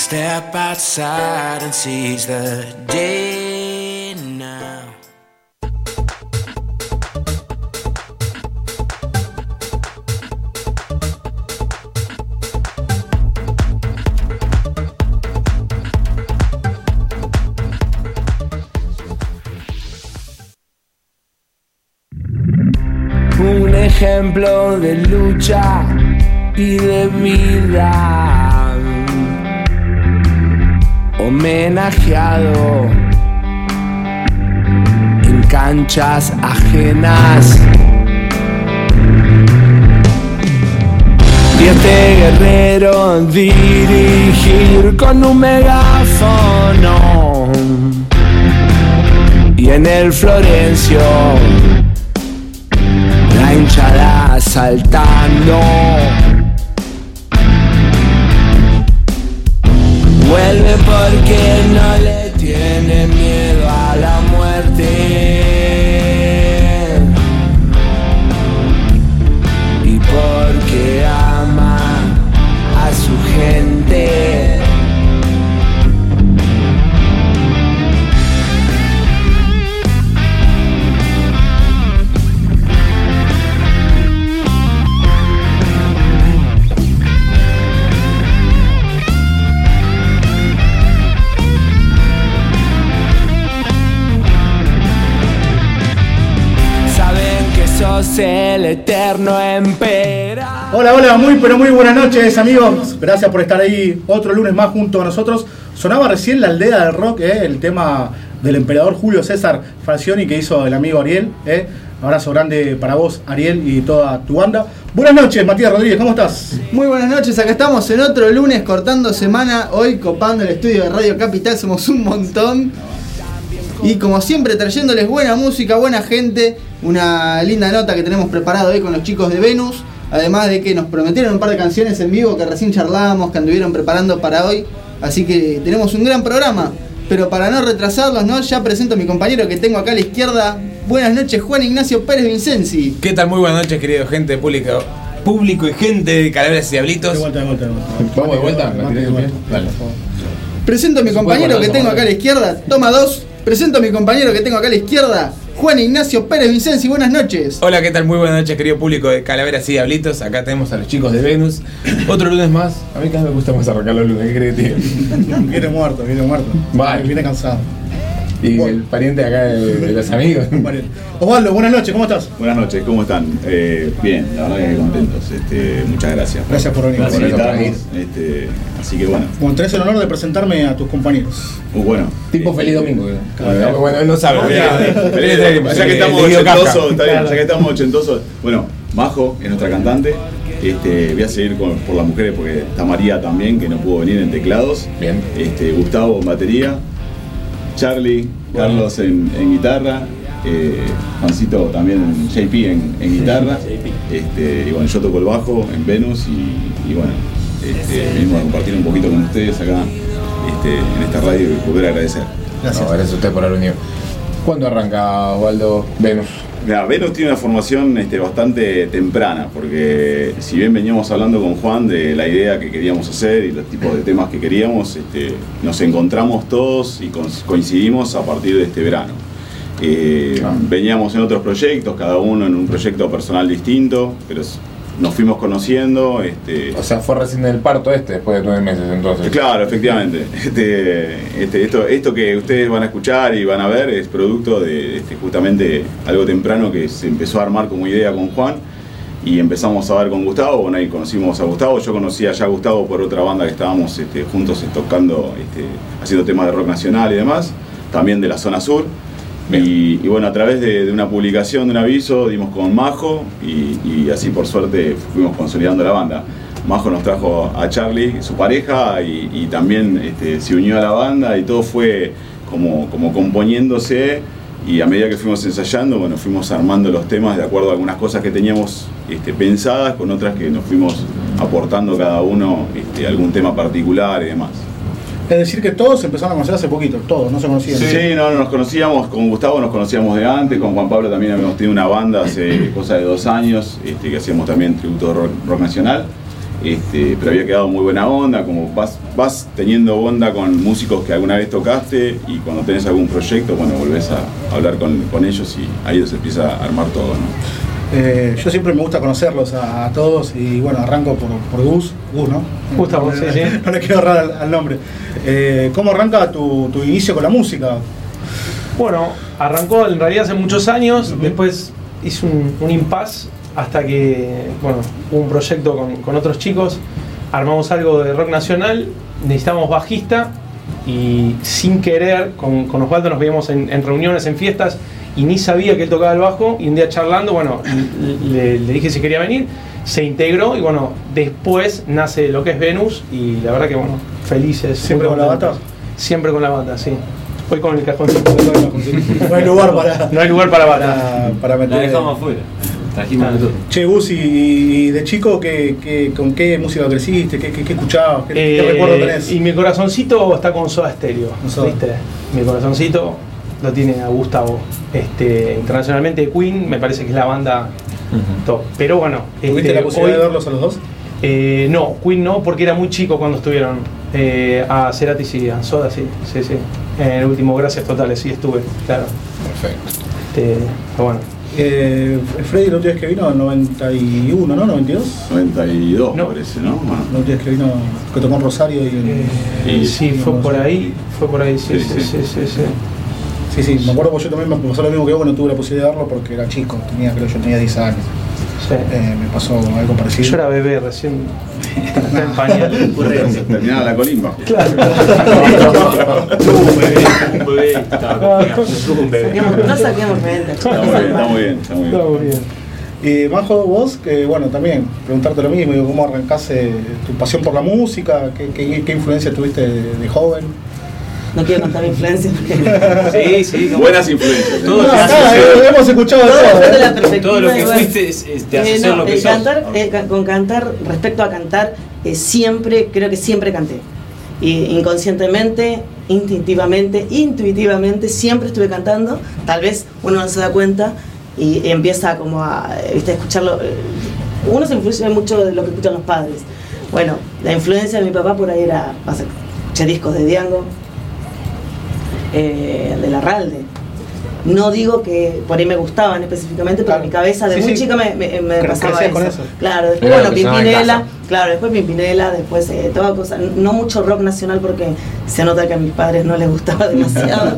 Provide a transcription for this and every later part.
step outside and seize the day now. Un ejemplo de lucha y de vida. Homenajeado en canchas ajenas. Este guerrero dirigir con un megáfono. Y en el Florencio la hinchada saltando. Vuelve porque no le tiene miedo eterno emperador. Hola, hola, muy pero muy buenas noches amigos. Gracias por estar ahí otro lunes más junto a nosotros. Sonaba recién la aldea del rock, eh, el tema del emperador Julio César Falcioni que hizo el amigo Ariel. Eh. Abrazo grande para vos, Ariel, y toda tu banda. Buenas noches, Matías Rodríguez, ¿cómo estás? Muy buenas noches, acá estamos en otro lunes cortando semana, hoy copando el estudio de Radio Capital, somos un montón. Y como siempre trayéndoles buena música, buena gente, una linda nota que tenemos preparado hoy con los chicos de Venus, además de que nos prometieron un par de canciones en vivo que recién charlábamos, que anduvieron preparando para hoy, así que tenemos un gran programa. Pero para no retrasarlos, ¿no? ya presento a mi compañero que tengo acá a la izquierda. Buenas noches, Juan Ignacio Pérez Vincenzi. ¿Qué tal? Muy buenas noches, querido gente pública, público y gente de Calaveras y Diablitos. De vuelta, de vuelta, de vuelta. ¿Vamos de vuelta? ¿Me tiré? Dale. Presento a mi compañero que tengo acá a la izquierda, toma dos. Presento a mi compañero que tengo acá a la izquierda, Juan Ignacio Pérez Vincenzi. Buenas noches. Hola, ¿qué tal? Muy buenas noches, querido público de Calaveras y Diablitos. Acá tenemos a los chicos de Venus. Otro lunes más. A mí cada vez me gusta más arrancar los lunes, ¿qué crees que diga? Viene muerto, viene muerto. Vale. Viene cansado. Y el pariente acá de, de los amigos. Osvaldo, buenas noches, ¿cómo estás? Buenas noches, ¿cómo están? Eh, bien, la verdad que contentos. Este, muchas gracias. Gracias por venir. Gracias por invitarnos. Este, así que bueno, Bueno, tenés el honor de presentarme a tus compañeros. Uh, bueno. Tipo Este, feliz domingo. Claro. Bueno, él no sabe. Feliz Feliz Ya que estamos ochentosos, está bien, ya que estamos ochentosos. Bueno, Majo es nuestra cantante. Este, voy a seguir con- por las mujeres porque está María también, que no pudo venir en teclados. Bien. Este, Gustavo en batería. Charlie, Carlos en, en guitarra. eh, Juancito también en JP en, en guitarra. Este, y bueno, yo toco el bajo en Venus y, y bueno, este, venimos a compartir un poquito con ustedes acá este, en esta radio y volver a agradecer. Gracias. No, gracias a usted por haber venido. ¿Cuándo arranca Osvaldo Venus? Mira, Venus tiene una formación este, bastante temprana, porque si bien veníamos hablando con Juan de la idea que queríamos hacer y los tipos de temas que queríamos, este, nos encontramos todos y coincidimos a partir de este verano. Eh, Ah. Veníamos en otros proyectos, cada uno en un proyecto personal distinto, pero nos fuimos conociendo. Este, O sea, fue recién el parto este, después de nueve meses entonces. Claro, efectivamente. Este, este, esto, esto que ustedes van a escuchar y van a ver es producto de este, justamente algo temprano que se empezó a armar como idea con Juan y empezamos a ver con Gustavo. Bueno, ahí conocimos a Gustavo. Yo conocía ya a Gustavo por otra banda que estábamos este, juntos tocando, este, haciendo temas de rock nacional y demás, también de la zona sur. Y, bueno, a través de, una publicación, de un aviso, dimos con Majo y, así por suerte fuimos consolidando la banda. Majo nos trajo a Charlie, su pareja, y, y también este, se unió a la banda y todo fue como, como componiéndose y a medida que fuimos ensayando, bueno, fuimos armando los temas de acuerdo a algunas cosas que teníamos este, pensadas, con otras que nos fuimos aportando cada uno este, algún tema particular y demás. Es decir, que todos empezaron a conocer hace poquito, todos, no se conocían. Sí, no, no nos conocíamos, con Gustavo nos conocíamos de antes, con Juan Pablo también habíamos tenido una banda hace cosa de dos años, este, que hacíamos también tributo de rock, rock nacional. Este, pero había quedado muy buena onda, como vas, vas teniendo onda con músicos que alguna vez tocaste y cuando tenés algún proyecto, bueno, volvés a hablar con, con ellos y ahí se empieza a armar todo, ¿no? Eh, yo siempre me gusta conocerlos a, a todos y bueno, arranco por, por Gus, Gus, ¿no? Gustavo, no, sí, sí. No le quiero ahorrar al, al nombre. Eh, ¿Cómo arranca tu, tu inicio con la música? Bueno, arrancó en realidad hace muchos años, después hice un, un impasse hasta que, bueno, hubo un proyecto con, con otros chicos, armamos algo de rock nacional, necesitábamos bajista y sin querer, con, con Osvaldo nos veíamos en, en reuniones, en fiestas y ni sabía que él tocaba el bajo y un día charlando, bueno, le, le dije si quería venir, se integró y bueno, después nace lo que es Venus y la verdad que bueno, felices. ¿Siempre con la bata? Siempre con la bata, sí. Hoy con el cajoncito. No hay lugar para, No hay lugar para bata. para, para La meter. dejamos afuera. Trajimos de todo. Che, Gus, y, y de chico, ¿qué, qué, con qué música creciste? ¿Qué, qué, qué escuchabas? ¿Qué, qué Eh, recuerdo tenés? Y mi corazoncito está con Soda Stereo. ¿Viste? Mi corazoncito lo tiene a Gustavo. Este, internacionalmente Queen me parece que es la banda top. Pero bueno, ¿Tuviste este, la posibilidad hoy- de verlos a los dos? Eh, no, Queen no, porque era muy chico cuando estuvieron. Eh, a Cerati sí, a Soda sí, sí, sí. En el último Gracias Totales sí estuve, claro. Perfecto. Este, pero bueno. Eh, Freddy, la última vez que vino, 91, ¿no? ¿92? 92 No. me parece, ¿no? Bueno, La última vez que vino, que tocó en Rosario y. Eh, Y- sí, fue por ahí, fue por ahí, sí, Sí, sí, sí, sí. sí, sí. Me acuerdo porque yo también me pasó lo mismo que vos, que no tuve la posibilidad de verlo porque era chico, tenía, creo yo tenía 10 años. Sí. Eh, me pasó algo parecido. Yo era bebé recién, estaba en pañal. terminaba la colimba. Un bebé, estaba con- un bebé. No saquemos renta. Está muy bien, está muy bien, está muy bien. Está muy bien. Y Majo, vos, que bueno, también preguntarte lo mismo, digo, ¿cómo arrancaste tu pasión por la música? ¿Qué, qué, qué influencia tuviste de, de joven? No quiero contar mi influencia porque Sí, sí. como- Buenas influencias. ¿eh? Todo No, acá, eh, hemos escuchado todo todo. depende de ¿eh? la perspectiva. Todo lo que igual. fuiste es, es te hace Eh, no, lo que cantar, eh, ca- con cantar, respecto a cantar, eh, siempre, creo que siempre canté. Y inconscientemente, instintivamente, intuitivamente, siempre estuve cantando. Tal vez uno no se da cuenta y empieza como a, ¿viste? a escucharlo. Uno se influye mucho de lo que escuchan los padres. Bueno, la influencia de mi papá por ahí era, escuché discos de Diango, eh, de Larralde. No digo que por ahí me gustaban específicamente, pero Claro. en mi cabeza de Sí, muy sí. chica me, me- pasaba eso. con eso. Claro, después bueno, Pimpinela, claro, después Pimpinela, después eh, toda cosa, no mucho rock nacional porque se nota que a mis padres no les gustaba demasiado.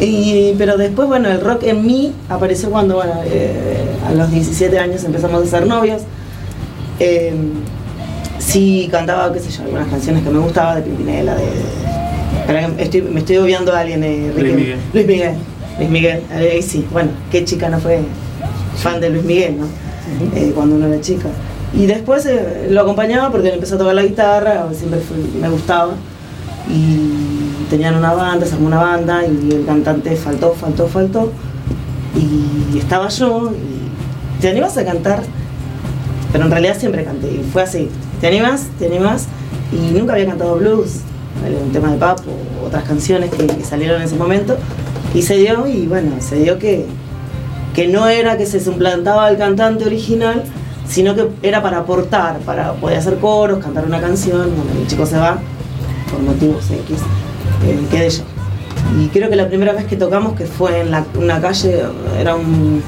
Y, pero después, bueno, el rock en mí apareció cuando, bueno, eh, a los 17 años empezamos a ser novios. Eh, sí cantaba, qué sé yo, algunas canciones que me gustaban de Pimpinela, de... estoy, me estoy obviando a alguien, eh, Luis Miguel. Luis Miguel. Luis Miguel, ahí sí. Bueno, qué chica no fue fan de Luis Miguel, ¿no? Eh, cuando uno era chica. Y después eh, lo acompañaba porque él empezó a tocar la guitarra, siempre fue- me gustaba. Y tenían una banda, se armó una banda y el cantante faltó, faltó, faltó. Y estaba yo y te animas a cantar, pero en realidad siempre canté y fue así. Te animas, te animas y nunca había cantado blues. Un tema de pop o otras canciones que, salieron en ese momento. Y se dio y bueno, se dio que, que no era que se suplantaba al cantante original, sino que era para aportar, para poder hacer coros, cantar una canción. Bueno, el chico se va por motivos X, eh, quedé yo. Y creo que la primera vez que tocamos, que fue en una calle, era un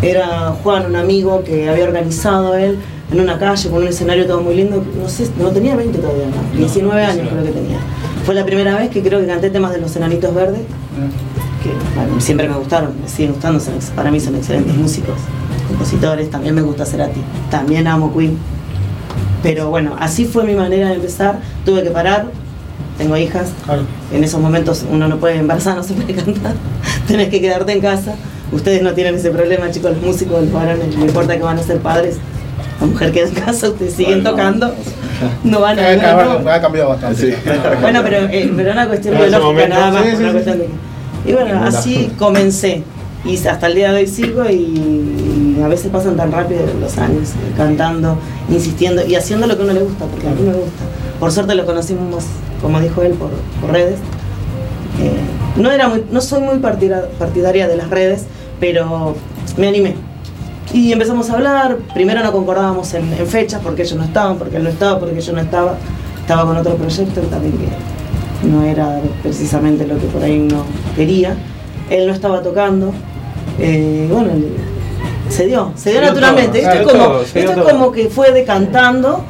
era Juan, un amigo que había organizado él en una calle con un escenario todo muy lindo. No sé, no tenía 20 todavía, ¿no? 19 años creo que tenía. Fue la primera vez que creo que canté temas de los enanitos verdes, que bueno, siempre me gustaron, me siguen gustando, son para mí son excelentes músicos, compositores. También me gusta Cerati, también amo Queen. Pero bueno, así fue mi manera de empezar. Tuve que parar, tengo hijas, Claro. en esos momentos uno no puede embarazar, no se puede cantar, tenés que quedarte en casa. Ustedes no tienen ese problema, chicos, los músicos, los varones, no importa que van a ser padres, la mujer queda en casa, ustedes siguen Bueno, tocando, no van a... Ha, no, ha- cambiado bastante. Sí. Bueno, pero, eh, pero una cuestión biológica momento, nada más, sí, por sí, una sí. cuestión de... Y bueno, así comencé. Y hasta el día de hoy sigo y, a veces pasan tan rápido los años, eh, cantando, insistiendo y haciendo lo que a uno le gusta, porque a mí me gusta. Por suerte lo conocimos, como dijo él, por, por redes. Eh, no, era muy, no soy muy partida- partidaria de las redes, pero me animé. Y empezamos a hablar, primero no concordábamos en, en fechas porque ellos no estaban, porque él no estaba, porque yo no estaba, estaba con otro proyecto también que no era precisamente lo que por ahí uno quería. Él no estaba tocando. Eh, bueno, se dio, se dio Se dio naturalmente. todo, esto se es dio como, esto es como que fue decantando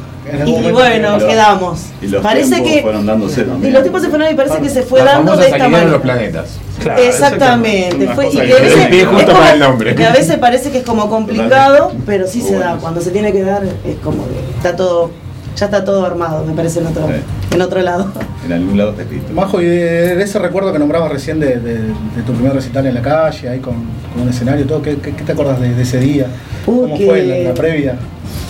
Y bueno, y los- quedamos. Y los Parece tiempos que fueron dándose y también. los tipos se fueron y parece que se fue dando de esta manera. los planetas. Claro, Exactamente, fue, y que a veces, El pie es justo como- para el nombre. que a veces parece que es como complicado, pero sí se da. Cuando se tiene que dar, es como que está todo, ya está todo armado, me parece en otro, Sí. en otro lado. En algún lado está escrito. Majo, y de, de ese recuerdo que nombrabas recién de, de- de tu primer recital en la calle, ahí con, con un escenario, todo, ¿qué, qué- qué te acuerdas de, de ese día? Uh, ¿Cómo que- fue la, la previa?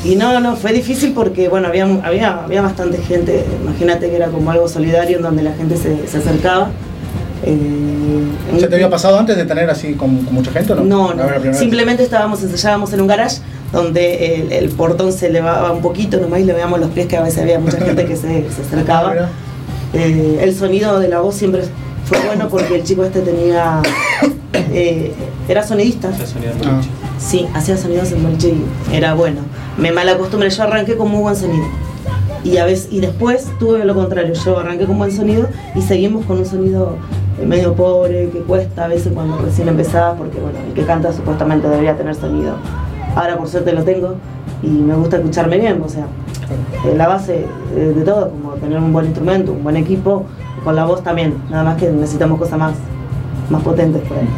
Y no, no, fue difícil porque, bueno, había, había, había bastante gente, imagínate que era como algo solidario en donde la gente se, se acercaba. Eh, ¿Ya te había pasado antes de tener así con, con mucha gente o no? No, ¿La no. vez? Simplemente estábamos, ensayábamos en un garage donde el, el portón se elevaba un poquito nomás y le veíamos los pies que a veces había mucha gente que se, se Ah, acercaba. mira. Eh, el sonido de la voz siempre fue bueno porque el chico este tenía. eh, era sonidista. Ya sonido Ah. mucho. Sí, hacía sonidos en boliche y era bueno. Me mal acostumbré, yo arranqué con muy buen sonido. Y a veces, y después tuve lo contrario, yo arranqué con buen sonido y seguimos con un sonido medio pobre, que cuesta a veces cuando recién empezaba, porque bueno, el que canta supuestamente debería tener sonido. Ahora por suerte lo tengo y me gusta escucharme bien, o sea, eh, la base eh, de todo, como tener un buen instrumento, un buen equipo, con la voz también, nada más que necesitamos cosas más, más potentes por ahí.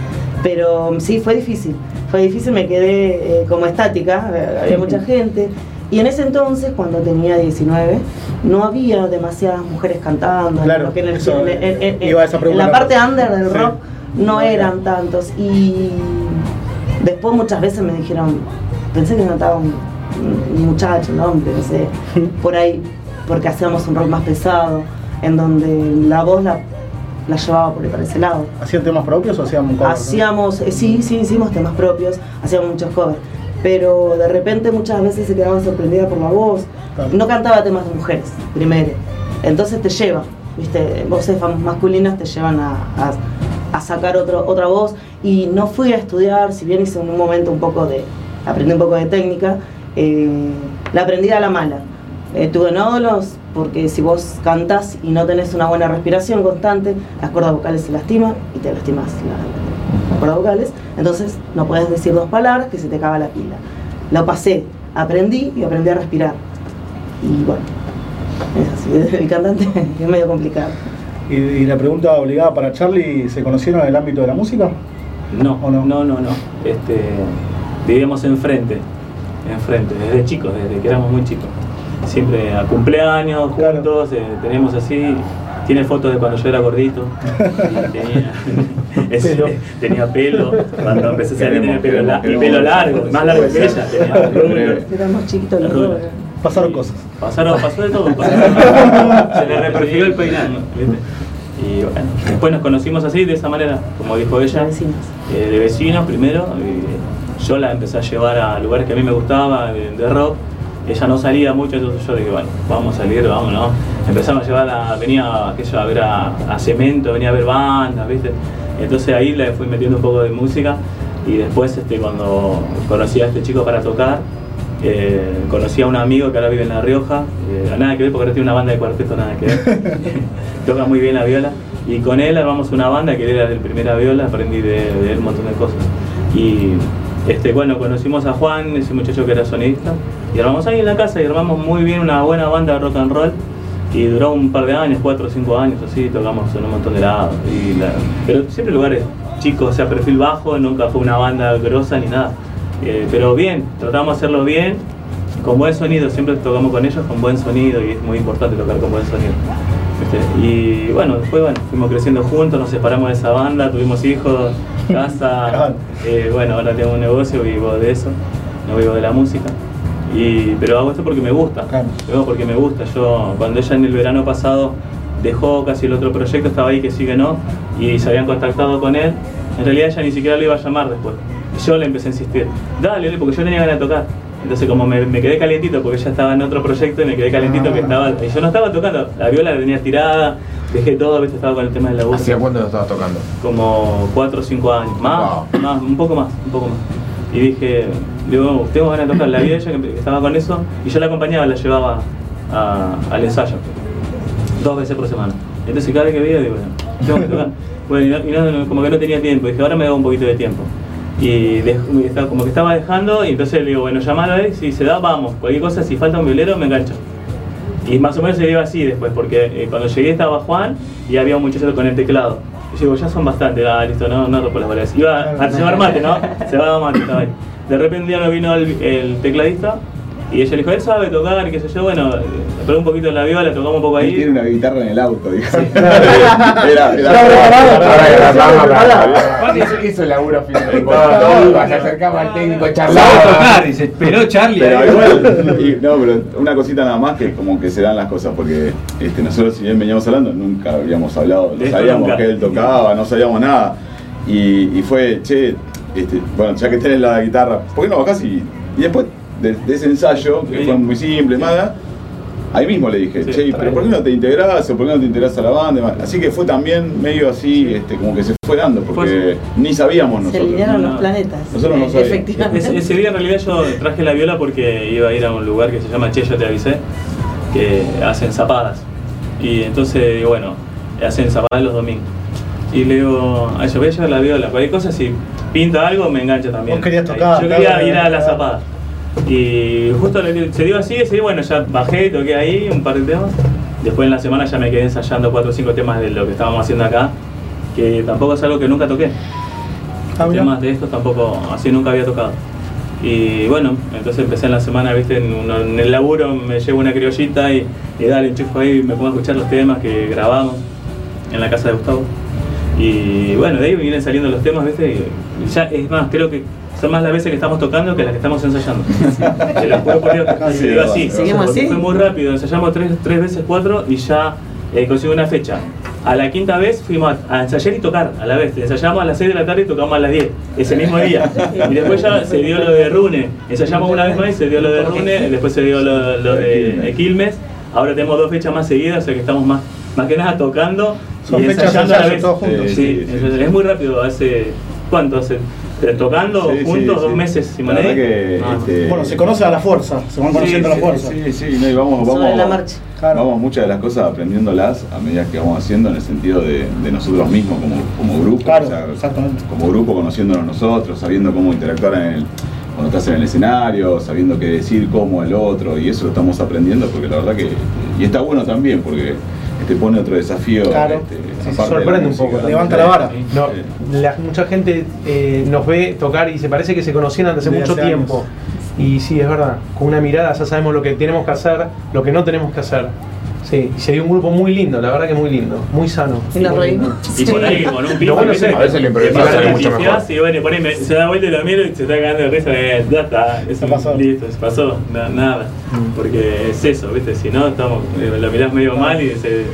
Pero sí, fue difícil, fue difícil, me quedé eh, como estática, eh, había mucha gente. Y en ese entonces, cuando tenía 19, no había demasiadas mujeres cantando. Claro, que en, el- eso, en- la parte under del Sí. rock no eran tantos. Y después muchas veces me dijeron, pensé que cantaba un, un muchacho, un hombre, no sé, por ahí, porque hacíamos un rock más pesado, en donde la voz la, la llevaba por para ese lado. ¿Hacían temas propios o hacían un cover? Hacíamos, eh, sí, sí, hicimos temas propios, hacíamos muchos covers, pero de repente muchas veces se quedaban sorprendidas por la voz. Claro. No cantaba temas de mujeres, primero. Entonces te lleva, ¿viste? Voces masculinas te llevan a, a- a sacar otro, otra voz. Y no fui a estudiar, si bien hice en un momento un poco de. aprendí un poco de técnica, eh, la aprendí a la mala. Eh, tuve nódulos porque si vos cantás y no tenés una buena respiración constante, las cuerdas vocales se lastiman y te lastimas la- las cuerdas vocales. Entonces no puedes decir dos palabras que se te acaba la pila. Lo pasé, aprendí y aprendí a respirar. Y bueno, es así. El cantante es medio complicado. Y, y la pregunta obligada para Charlie, ¿se conocieron en el ámbito de la música? No, ¿O no? no, no, no. Este, vivíamos enfrente, enfrente, desde chicos, desde que éramos muy chicos. Siempre a cumpleaños, Claro. juntos, eh, teníamos así. Tiene fotos de cuando yo era gordito. Tenía, ese- Pelo. tenía pelo. Cuando empecé a salir tenía pelo, la- y pelo largo, más largo que ella. Tenía. Éramos chiquitos los dos. Pasaron cosas. Pasaron, pasó de todo. pasaron- se le reperfiló el peinado. Y bueno, después nos conocimos así, de esa manera, como dijo ella, Vecinos. eh, de vecinos primero. y yo la empecé a llevar a lugares que a mí me gustaban, de, de rock. Ella no salía mucho, entonces yo dije, bueno, vamos a salir, vamos, ¿no? Empezamos a llevarla, venía aquello, a ver a, a Cemento, venía a ver bandas, ¿viste? Entonces ahí le fui metiendo un poco de música y después este, cuando conocí a este chico para tocar, eh, conocí a un amigo que ahora vive en La Rioja, eh, nada que ver porque ahora tiene una banda de cuarteto, nada que ver. Toca muy bien la viola. Y con él armamos una banda que era de primera viola, aprendí de, de él un montón de cosas. Y este, bueno, conocimos a Juan, ese muchacho que era sonista, y armamos ahí en la casa y armamos muy bien una buena banda de rock and roll. Y duró un par de años, cuatro o cinco años, así, tocamos un montón de lados. Pero siempre lugares chicos, o sea, perfil bajo, nunca fue una banda grosa ni nada. Eh, pero bien, tratamos de hacerlo bien, con buen sonido, siempre tocamos con ellos con buen sonido y es muy importante tocar con buen sonido. ¿viste? Y bueno, después bueno, fuimos creciendo juntos, nos separamos de esa banda, tuvimos hijos, casa, eh, bueno, ahora tengo un negocio, vivo de eso, no vivo de la música. Y, pero hago esto porque me gusta, Claro. lo hago porque me gusta. Yo cuando ella en el verano pasado dejó casi el otro proyecto, estaba ahí que sí que no, y se habían contactado con él, en realidad ella ni siquiera lo iba a llamar después. Yo le empecé a insistir, dale, porque yo tenía ganas de tocar. Entonces como me, me quedé calientito porque ella estaba en otro proyecto y me quedé calientito Ah. que estaba, y yo no estaba tocando, la viola la tenía tirada, dejé todo, ¿viste? estaba con el tema de la voz. ¿Hacía cuándo lo estabas tocando? Como 4 o 5 años, más, Wow. más, un poco más, un poco más. Y dije, digo, tengo ganas de tocar. La vi a ella que estaba con eso y yo la acompañaba, la llevaba a- al ensayo. Dos veces por semana. Entonces cada vez que veía, digo, bueno, tengo que tocar. Bueno, y, no- y no- como que no tenía tiempo. Dije, ahora me da un poquito de tiempo. Y dej- y estaba- como que estaba dejando, y entonces le digo, bueno, llamalo ahí, si se da, vamos. Cualquier cosa, si falta un violero, me engancho. Y más o menos se dio así después, porque eh, cuando llegué estaba Juan y había un muchacho con el teclado. Y yo digo, ya son bastante, ah, listo, no, no rompo las bolas. Iba a llevar mate, ¿no? Se va a mate, estaba ahí. De repente día no vino el, el tecladista y ella le dijo, él sabe tocar y qué sé yo, bueno, eh, le pegó un poquito en la viola, tocamos un poco Él tiene ahí. una guitarra en el auto, dijo. Era era, hizo- hizo el laburo final. Se acercaba al técnico, Sabe charlaba. tocar se esperó Charlie. Pero ahí. igual, y- no, pero una cosita nada más que como que se dan las cosas, porque este, nosotros si bien veníamos hablando, nunca habíamos hablado, no sabíamos nunca. que él tocaba, no sabíamos nada. Y, y fue, che, este, bueno, ya que tenés la guitarra, ¿por qué no bajás? Y, y después de, de ese ensayo, que Sí. fue muy simple, nada, ahí mismo le dije, Sí, che, pero. ¿por qué no te integrás o por qué no te integrás a la banda? Así que fue también medio así, este, como que se fue dando, porque ni sabíamos Se nosotros. alinearon no, los planetas. Nosotros no Eh, sabíamos. Efectivamente. Ese, ese día en realidad yo traje la viola porque iba a ir a un lugar que se llama Che, yo te avisé, que hacen zapadas. Y entonces digo, bueno, hacen zapadas los domingos. Y le digo, a ella voy a llevar la viola, cualquier cosa, si pinta algo me engancha también. Vos querías tocar, Yo quería claro, ir a la claro. zapada. Y justo se dio así, ese día, bueno, ya bajé, toqué ahí un par de temas. Después en la semana ya me quedé ensayando cuatro o cinco temas de lo que estábamos haciendo acá, que tampoco es algo que nunca toqué Ah, temas de estos tampoco, así nunca había tocado. Y bueno, entonces empecé en la semana, viste, en, en el laburo me llevo una criollita y, y dale, enchufo ahí, me pongo a escuchar los temas que grabamos en la casa de Gustavo. Y bueno, de ahí vienen saliendo los temas, viste, y ya es más, creo que son más las veces que estamos tocando que las que estamos ensayando. Juro por Dios, Casi, te digo así. ¿Seguimos así? Fue muy rápido, ensayamos tres, tres veces cuatro y ya eh, conseguí una fecha. A la quinta vez fuimos a, ensayar y tocar a la vez. Ensayamos a las 6 de la tarde y tocamos a las 10, ese mismo día. Y después ya se dio lo de Rune. Ensayamos una vez más y se dio lo de Rune, después se dio lo, lo de Quilmes. Ahora tenemos dos fechas más seguidas, o sea que estamos más, más que nada tocando Son y ensayando a la vez. todos juntos. Sí, Sí, sí. es muy rápido. Hace, ¿cuánto? Hace, eh, tocando Sí, sí, juntos sí. dos meses, La Simonet. verdad que, Ah. este, Bueno, se conoce a la fuerza, se van conociendo a la sí, fuerza. Sí, sí, no, y vamos, vamos, la marcha. Claro. vamos muchas de las cosas aprendiéndolas a medida que vamos haciendo en el sentido de, de nosotros mismos como, como grupo, Claro, o sea, exactamente. como grupo conociéndonos nosotros, sabiendo cómo interactuar en el, cuando estás en el escenario, sabiendo qué decir, cómo el otro, y eso lo estamos aprendiendo porque la verdad que, y está bueno también porque te pone otro desafío. Claro. este, Sí, se sorprende un poco. Levanta la vara. No, Sí. la- mucha gente eh, nos ve tocar y se parece que se conocían desde hace mucho hace tiempo. Y sí, es verdad, con una mirada ya sabemos lo que tenemos que hacer, lo que no tenemos que hacer. Sí, y sería un grupo muy lindo, la verdad que muy lindo, muy sano. Y nos Muy lindo. reímos. Y por ahí con un pico. Bueno A veces lo improvisado sale mucho mejor. Y bueno, por ahí me- se da vuelta y lo miro y se está cagando de risa. eh, ya está, eso pasó. listo, se pasó, na- nada. Porque es eso, ¿viste? Si no, estamos, eh, lo mirás medio mal y se,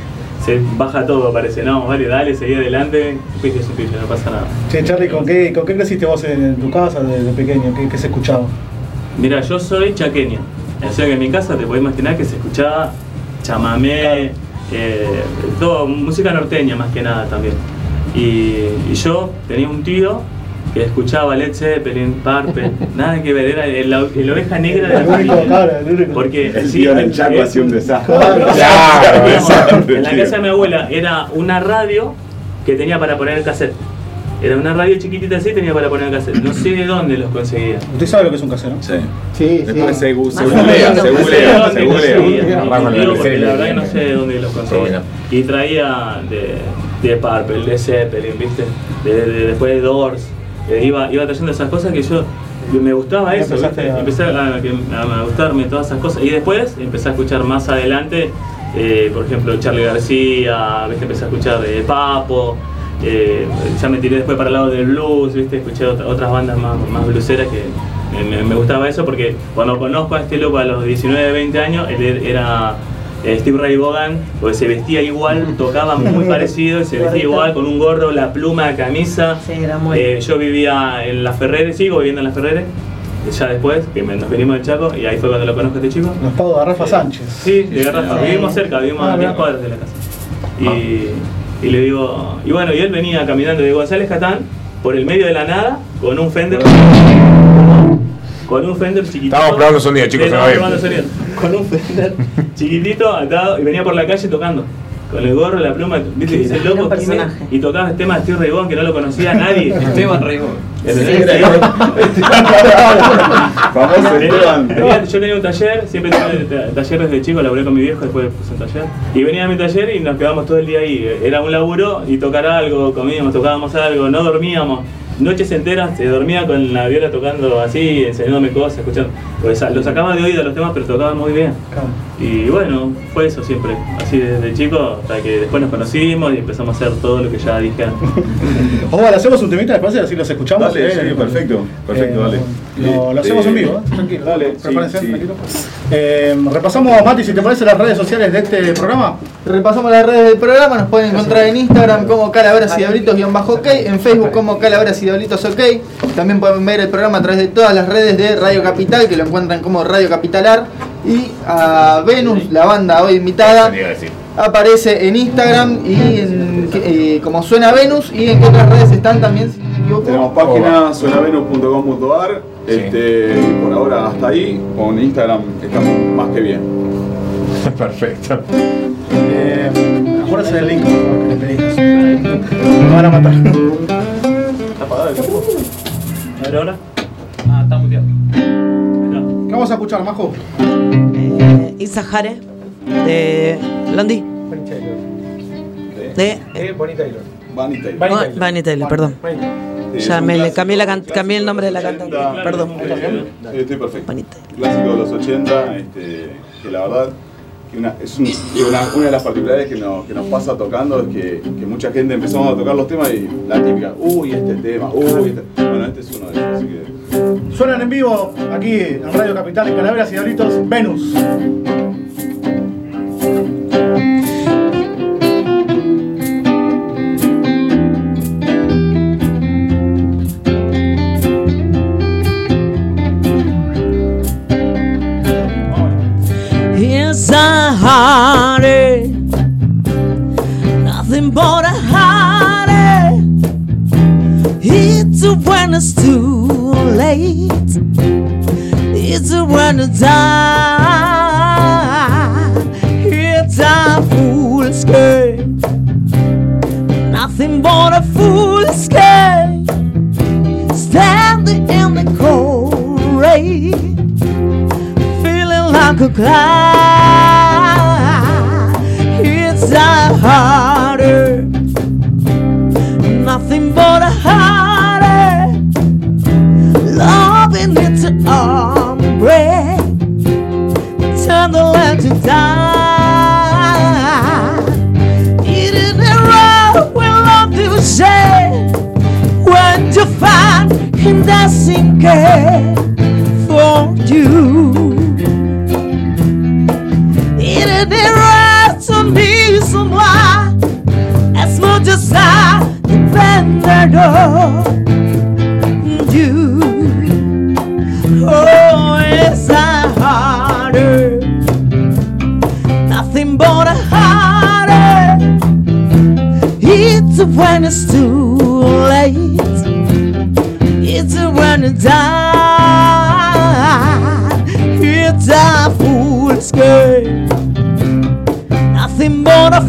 se baja todo, parece. No, vale, dale, seguí adelante. Pije es un pije, no pasa nada. Che, Charlie, ¿con qué, ¿con qué creciste vos en tu casa desde pequeño? ¿Qué, qué se escuchaba? Mira, yo soy chaqueño. O sea que en mi casa te podés imaginar que se escuchaba chamamé, eh, todo, música norteña más que nada también. Y, y yo tenía un tío que escuchaba Led Zeppelin, Purple, nada que ver, era el, el oveja negra de la El único, familia. claro, el único. Porque El sí, tío en el eh, chaco hacía un desastre. En la casa de mi abuela era una radio que tenía para poner el cassette. Era una radio chiquitita así, tenía para poner el cassette. No sé de dónde los conseguía. Usted sabe lo que es un casero. Sí. Sí, Después sí. se, gu- se googlea, se googlea, se googlea. la verdad que no sé de dónde los conseguía. Y traía de, de Purple, de Zeppelin, ¿viste? De, de- después de Doors. Eh, iba, iba trayendo esas cosas que yo me gustaba eso, ¿viste? a- empecé a, gustarme todas esas cosas. Y después empecé a escuchar más adelante, eh, por ejemplo, Charlie García, ¿viste? empecé a escuchar de Papo. Eh, ya me tiré después para el lado del blues, ¿viste? escuché ot- otras bandas más, más blueseras que me, me- me gustaba eso porque cuando conozco a este loco a los 19, 20 años, él era eh, Steve Ray Vaughan, porque se vestía igual, tocaba muy parecido, y se vestía igual, con un gorro, la pluma, camisa. Sí, era muy. Eh, yo vivía en La Ferrere, sigo viviendo en La Ferrere, ya después, que nos venimos del Chaco, y ahí fue cuando lo conozco a este chico. Los pagos de Rafa Eh, Sánchez. Sí, de Garrafa. Sí. Vivimos cerca, vivimos Ah, a 10 mirá. cuadras de la casa. Y, y le digo, y bueno, y él venía caminando de González Catán por el medio de la nada con un Fender con un Fender chiquitito. Estábamos probando sonido, chicos, Estábamos se va bien. probando sonido. Con un Fender chiquitito atado y venía por la calle tocando. Con el gorro, la pluma, viste, y dice, loco, ¿quién es?". personaje. Y tocaba el tema de Steve Ray Vaughan, que no lo conocía nadie. Esteban Raymond. ¿Entendés? Famoso Esteban. Tenía- yo tenía un taller, siempre tuve ta- taller desde chico, laburé con mi viejo, después puse un taller. Y venía a mi taller y nos quedábamos todo el día ahí. Era un laburo y tocar algo, comíamos, tocábamos algo, no dormíamos. Noches enteras se dormía con la viola tocando así, enseñándome cosas, escuchando. Pues sa- lo sacaba de oído los temas, pero tocaba muy bien. Y bueno, fue eso siempre, así desde chico, hasta que después nos conocimos y empezamos a hacer todo lo que ya dije antes. Oval, hacemos un temita después y así los escuchamos. Dale, eh, sí, perfecto, perfecto, eh, dale. Lo, lo hacemos Eh, en vivo, ¿eh? tranquilo. dale, sí, Prepárense, sí. tranquilo. Eh, repasamos, Mati, si te parece, las redes sociales de este programa. Repasamos las redes del programa, nos pueden encontrar en Instagram como Calaveras y Diablitos-OK, en Facebook como Calaveras y OK. También pueden ver el programa a través de todas las redes de Radio Capital, que lo encuentran como Radio Capitalar. Y a Venus, la banda hoy invitada, aparece en Instagram y en, eh, como suena Venus. Y en qué otras redes están también, si no me equivoco. Tenemos página suenavenus.com.ar. Este, y por ahora hasta ahí. Con Instagram estamos más que bien. Perfecto. Eh, acuérdense del link, por favor, que le pedimos. Me van a matar. ¿Está apagado el equipo? A ver ahora. Ah, está muteado. ¿Qué vamos a escuchar, Majo? Eh, Isa Jare, de Blondie. De Eh, Bonnie Taylor. Bunny Taylor. Bunny oh, Taylor. Bunny Taylor, perdón. Sí, Ya es un me le clásico, cambié, la can- clásico cambié el nombre de la cantante. 80, Perdón. eh, Estoy perfecto. Bunny Taylor. Clásico de los 80, este, que la verdad una, es una, una de las particularidades que nos, que nos pasa tocando es que, que mucha gente empezamos a tocar los temas y la típica, uy, este tema, uy, este. Bueno, este es uno de ellos, así que. Suenan en vivo aquí en Radio Capital, en Calaveras y Diablitos, Venus.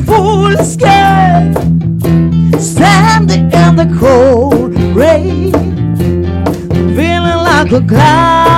A fool's. Standing in the cold rain. Feeling like a cloud.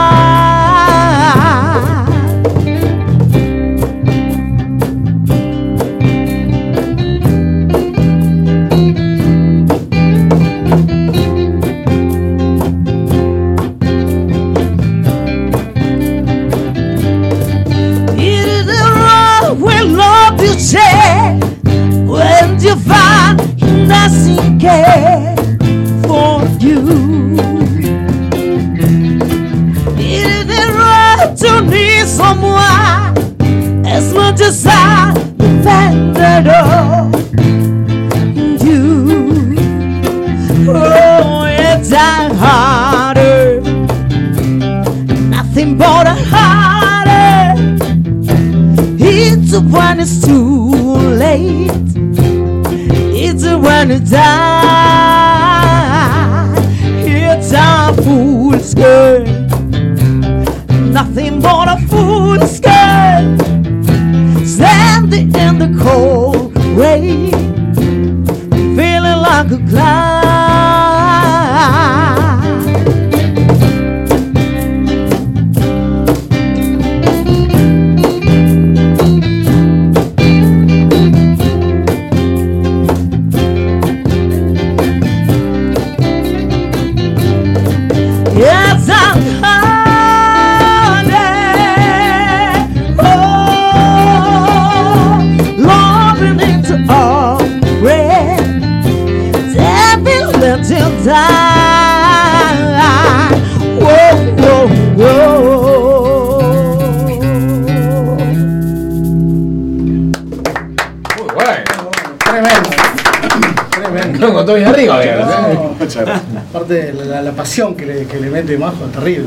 Aparte la, pasión que le, que le mete Majo, terrible.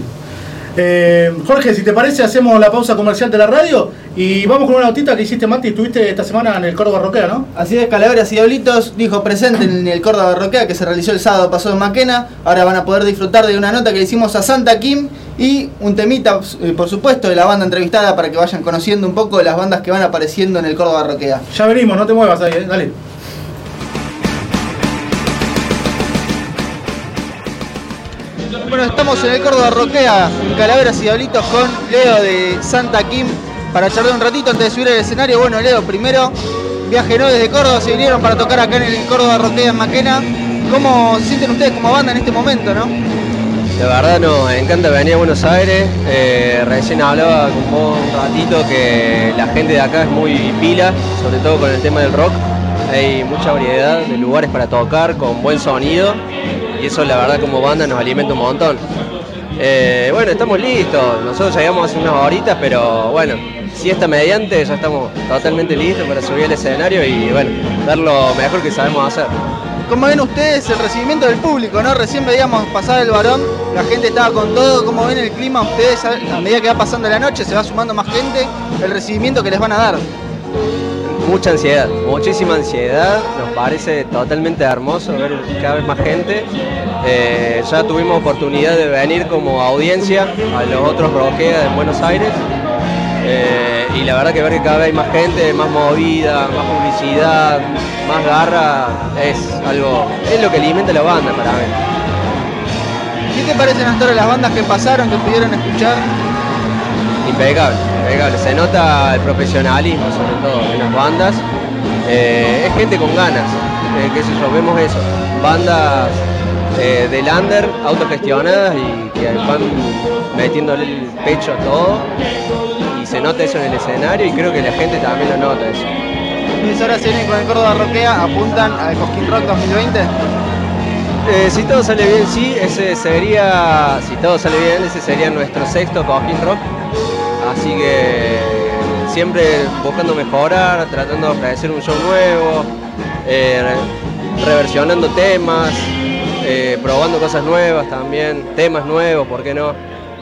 Eh, Jorge, si te parece, hacemos la pausa comercial de la radio y vamos con una notita que hiciste, Mati. Estuviste esta semana en el Córdoba Roquea, ¿no? Así es, Calaveras y Diablitos dijo presente en el Córdoba Roquea que se realizó el sábado pasado en Maquena. Ahora van a poder disfrutar de una nota que le hicimos a Santa Kim y un temita, eh, por supuesto, de la banda entrevistada para que vayan conociendo un poco de las bandas que van apareciendo en el Córdoba Roquea. Ya venimos, no te muevas ahí, eh, dale. Estamos en el Córdoba Roquea, en Calaveras y Diablitos con Leo de Santa Kim para charlar un ratito antes de subir al escenario. Bueno, Leo, primero, viaje no desde Córdoba, se vinieron para tocar acá en el Córdoba Roquea en Maquena. ¿Cómo sienten ustedes como banda en este momento, no? La verdad nos encanta venir a Buenos Aires. Eh, recién hablaba con vos un ratito que la gente de acá es muy pila, sobre todo con el tema del rock. Hay mucha variedad de lugares para tocar con buen sonido y eso la verdad como banda nos alimenta un montón. Eh, bueno, estamos listos. Nosotros llegamos hace unas horitas, pero bueno, si está mediante ya estamos totalmente listos para subir al escenario y bueno, dar lo mejor que sabemos hacer. ¿Cómo ven ustedes el recibimiento del público, no? Recién veíamos pasar el varón, la gente estaba con todo. ¿Cómo ven el clima ustedes a medida que va pasando la noche, se va sumando más gente, el recibimiento que les van a dar? Mucha ansiedad, muchísima ansiedad. Nos parece totalmente hermoso ver cada vez más gente. Eh, ya tuvimos oportunidad de venir como audiencia a los otros Roquea en Buenos Aires. Eh, y la verdad que ver que cada vez hay más gente, más movida, más publicidad, más garra, es algo, es lo que alimenta la banda para mí. ¿Qué te parecen hasta ahora las bandas que pasaron, que pudieron escuchar? Impecable, impecable. Se nota el profesionalismo sobre todo en las bandas. Eh, es gente con ganas, eh, qué sé yo, vemos eso. Bandas eh, del under, autogestionadas y que van metiéndole el pecho a todo. Y se nota eso en el escenario y creo que la gente también lo nota eso. ¿Ustedes ahora se vienen con el Córdoba Roquea, apuntan al Cosquín Rock 2020? Eh, si todo sale bien, sí, ese sería, si todo sale bien, ese sería nuestro sexto Cojín Rock. Así que siempre buscando mejorar, tratando de ofrecer un show nuevo, eh, reversionando temas, eh, probando cosas nuevas también, temas nuevos, ¿por qué no?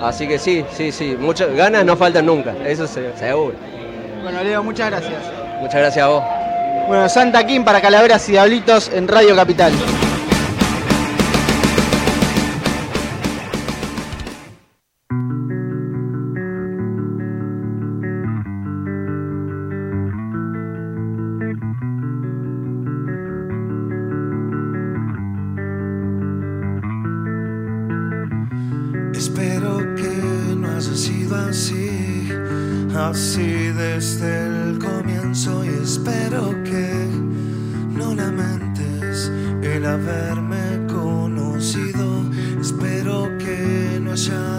Así que sí, sí, sí, muchas ganas no faltan nunca, eso se- seguro. Bueno, Leo, muchas gracias. Muchas gracias a vos. Bueno, Santa Kim para Calaveras y Diablitos en Radio Capital. Espero que no haya sido así, así desde el comienzo y espero que no lamentes el haberme conocido. Espero que no haya